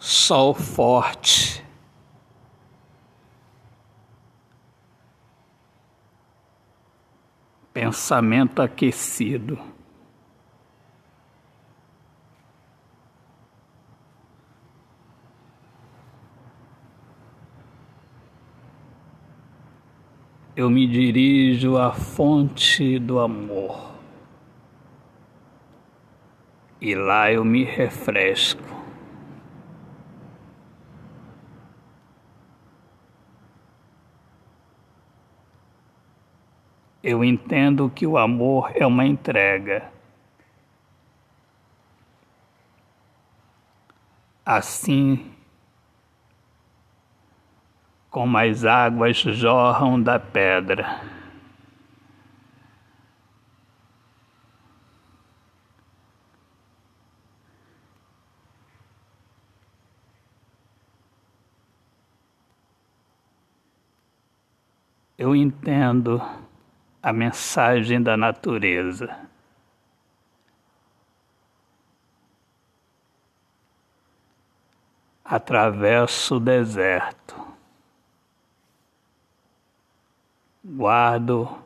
sol forte. Pensamento aquecido. Eu me dirijo à fonte do amor. E lá eu me refresco. Eu entendo que o amor é uma entrega. Assim como as águas jorram da pedra. Eu entendo a mensagem da natureza. Atravesso o deserto, guardo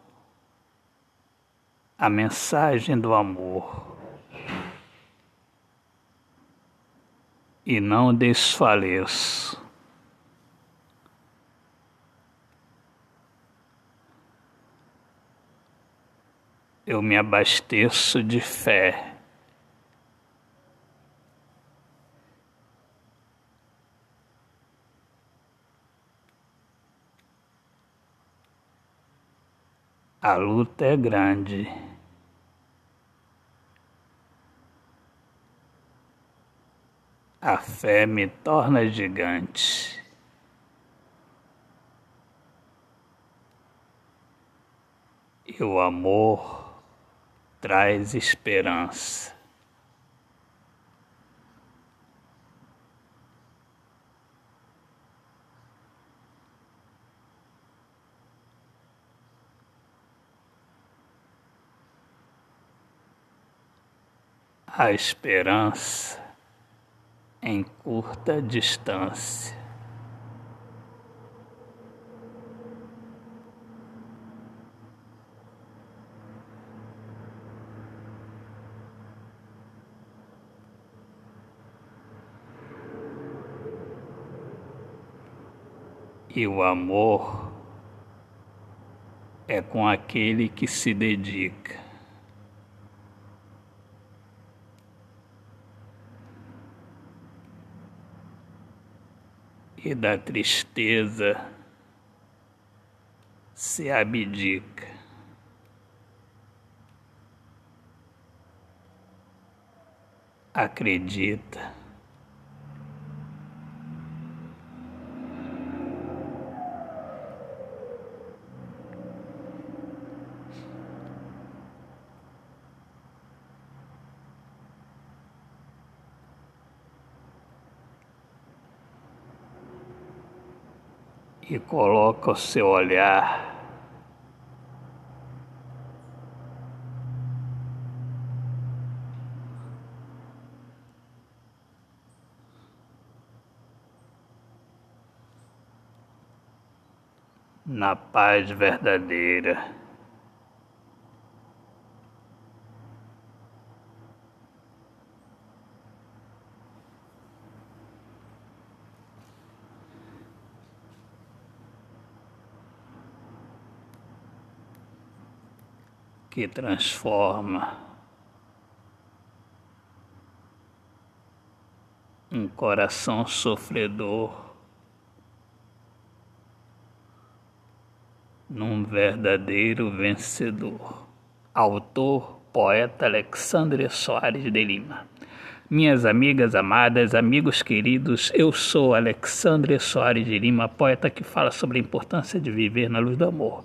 a mensagem do amor e não desfaleço. Eu me abasteço de fé. A luta é grande. A fé me torna gigante. E o amor traz esperança. A esperança em curta distância. E o amor é com aquele que se dedica. E da tristeza se abdica. Acredita. E coloca o seu olhar na paz verdadeira. Que transforma um coração sofredor num verdadeiro vencedor. Autor, poeta Alexandre Soares de Lima. Minhas amigas amadas, amigos queridos, eu sou Alexandre Soares de Lima, poeta que fala sobre a importância de viver na luz do amor.